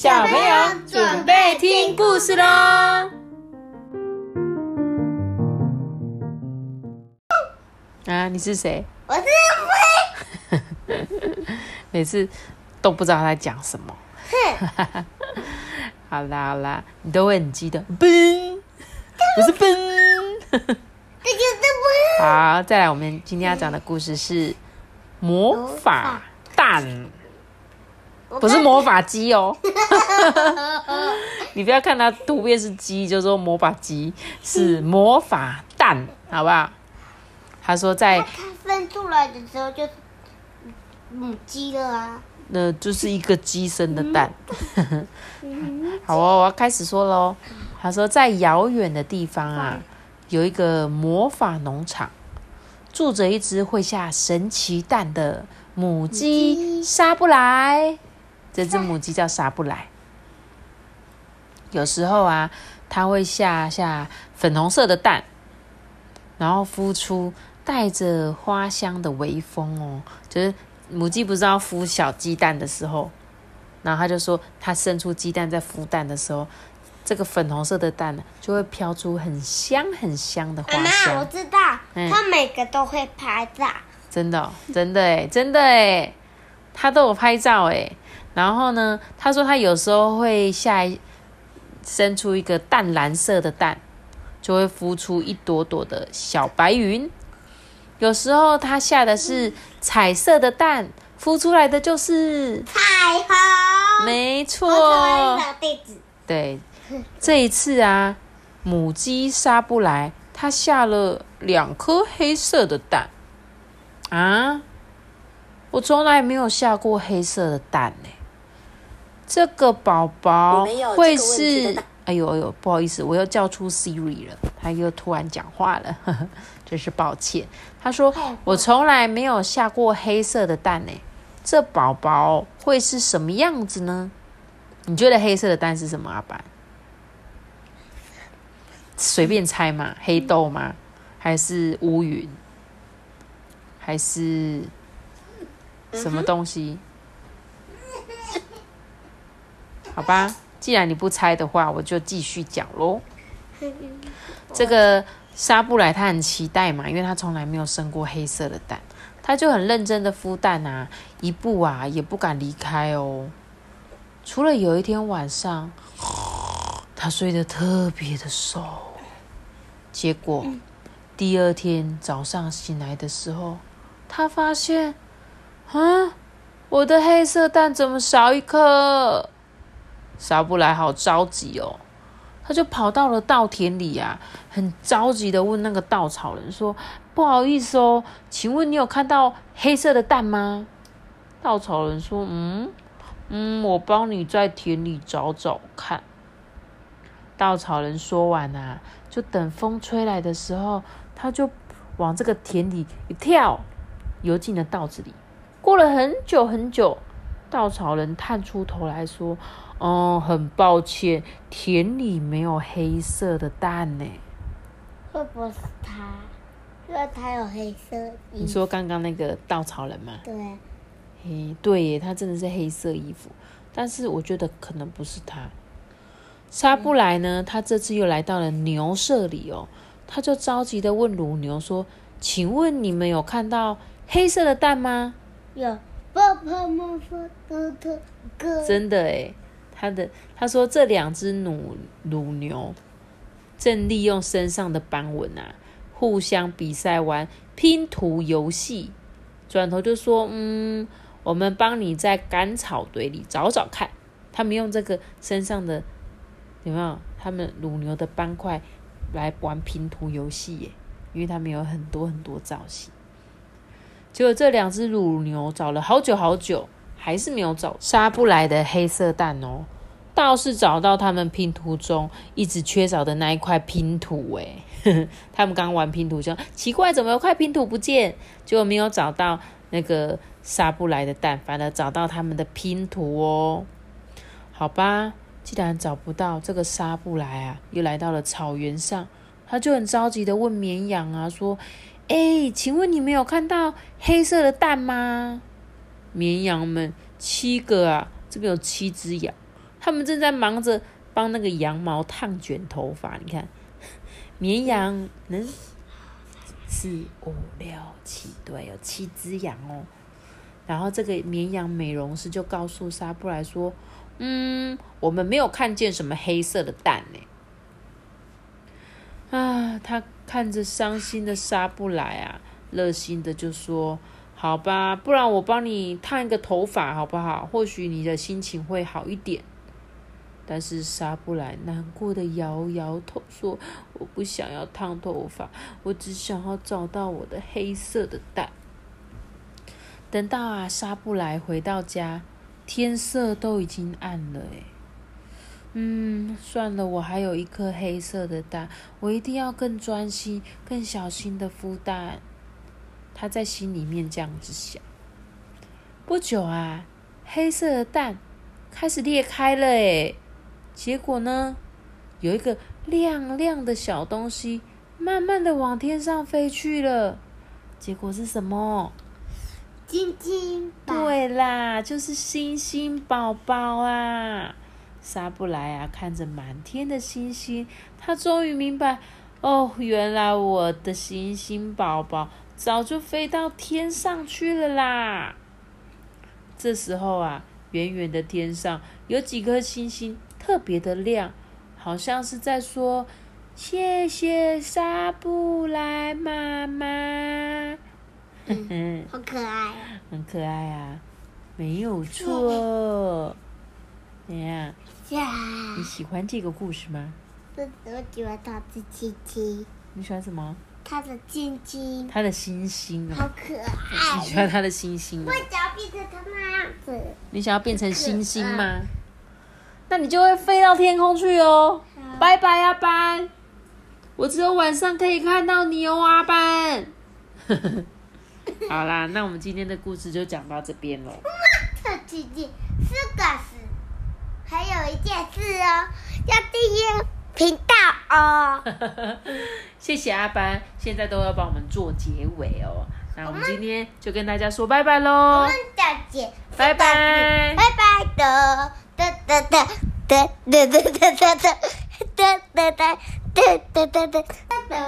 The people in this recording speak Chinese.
小朋友准备听故事喽！啊，你是谁？我是 每次都不知道他在讲什么。哼，好啦好啦，你都会很激动，嘣，不是嘣。这就是不好，再来，我们今天要讲的故事是魔法蛋，不是魔法鸡哦。你不要看它图片是鸡，就说魔法鸡是魔法蛋，好不好？他说在它生出来的时候就是母鸡了啊。那就是一个鸡生的蛋。好哦，我要开始说喽。他说，在遥远的地方啊，有一个魔法农场，住着一只会下神奇蛋的母鸡沙布莱。这只母鸡叫沙布莱。有时候啊，它会下下粉红色的蛋，然后孵出带着花香的微风哦，就是母鸡不是要孵小鸡蛋的时候，然后它就说，它生出鸡蛋在孵蛋的时候，这个粉红色的蛋呢，就会飘出很香很香的花妈妈，我。知道，嗯它每个都会拍照。真的哦、真的哎，真的哎，他都有拍照哎。然后呢，他说他有时候会下生出一个淡蓝色的蛋，就会孵出一朵朵的小白云。有时候他下的是彩色的蛋，孵出来的就是彩虹。没错。对，这一次啊，母鸡杀不来，它下了两颗黑色的蛋啊！我从来没有下过黑色的蛋呢。这个宝宝会是……哎呦哎呦，不好意思，我又叫出 Siri 了，他又突然讲话了，呵 呵真是抱歉。他说我从来没有下过黑色的蛋呢，这宝宝会是什么样子呢？你觉得黑色的蛋是什么？阿班？随便猜嘛，黑豆吗？还是乌云？还是什么东西？好吧，既然你不猜的话，我就继续讲喽。这个沙布莱他很期待嘛，因为他从来没有生过黑色的蛋，他就很认真的孵蛋啊，一步啊也不敢离开哦。除了有一天晚上，他睡得特别的熟，结果第二天早上醒来的时候，他发现，啊，我的黑色蛋怎么少一颗？沙布莱好着急哦，他就跑到了稻田里啊，很着急的问那个稻草人说：“不好意思哦，请问你有看到黑色的蛋吗？”稻草人说：“嗯嗯，我帮你在田里找找看。”稻草人说完啊，就等风吹来的时候，他就往这个田里一跳，游进了稻子里。过了很久很久，稻草人探出头来说：“哦，很抱歉，田里没有黑色的蛋呢。会不会是他？因为他有黑色衣服。你说刚刚那个稻草人吗？对，嘿，对耶，他真的是黑色衣服，但是我觉得可能不是他。沙布莱呢，他这次又来到了牛舍里哦，他就着急的问乳牛说：“请问你们有看到黑色的蛋吗有爸爸妈妈哥哥哥。？”真的诶，他的他说这两只乳乳牛正利用身上的斑纹啊，互相比赛玩拼图游戏。转头就说：“嗯，我们帮你在干草堆里找找看。”他们用这个身上的有没有他们乳牛的斑块来玩拼图游戏耶？因为他们有很多很多造型。结果这两只乳牛找了好久好久，还是没有找杀不来的黑色蛋哦。倒是找到他们拼图中一直缺少的那一块拼图，哎，他们刚玩拼图就奇怪，怎么有块拼图不见？结果没有找到那个杀不来的蛋，反而找到他们的拼图哦。好吧，既然找不到这个杀不来啊，又来到了草原上，他就很着急的问绵羊啊，说：“哎，请问你们有看到黑色的蛋吗？”绵羊们七个啊，这边有七只羊，他们正在忙着帮那个羊毛烫卷头发。你看，绵羊能四五六七，对，有七只羊哦。然后这个绵羊美容师就告诉沙布莱说：“嗯，我们没有看见什么黑色的蛋呢。”啊，他看着伤心的沙布莱啊，热心的就说：“好吧，不然我帮你烫一个头发好不好？或许你的心情会好一点。”但是沙布莱难过的摇摇头说：“我不想要烫头发，我只想要找到我的黑色的蛋。”等到啊，沙布莱回到家，天色都已经暗了诶嗯，算了，我还有一颗黑色的蛋，我一定要更专心、更小心的孵蛋。他在心里面这样子想。不久啊，黑色的蛋开始裂开了，诶结果呢，有一个亮亮的小东西慢慢的往天上飞去了。结果是什么？晶晶。对啦，就是星星宝宝啊。沙布莱啊，看着满天的星星，他终于明白，哦，原来我的星星宝宝早就飞到天上去了啦。这时候啊，远远的天上有几颗星星特别的亮，好像是在说：“谢谢沙布莱妈妈。”嗯，好可爱，很可爱啊，没有错。怎样？你喜欢这个故事吗？我我喜欢他的亲亲。你喜欢什么？他的亲亲。他的星星哦。好可爱。你喜欢他的星星我想要变成他那样子。你想要变成星星吗？那你就会飞到天空去哦。拜拜，阿班。我只有晚上可以看到你哦，阿班。好啦，那我们今天的故事就讲到这边喽。特奇迹四个是。还有一件事哦，要订阅频道哦。谢谢阿班，现在都要帮我们做结尾哦。那我们今天就跟大家说拜拜喽。我们再见，拜拜，拜拜的哒哒哒哒哒哒哒哒哒哒哒哒哒哒哒哒。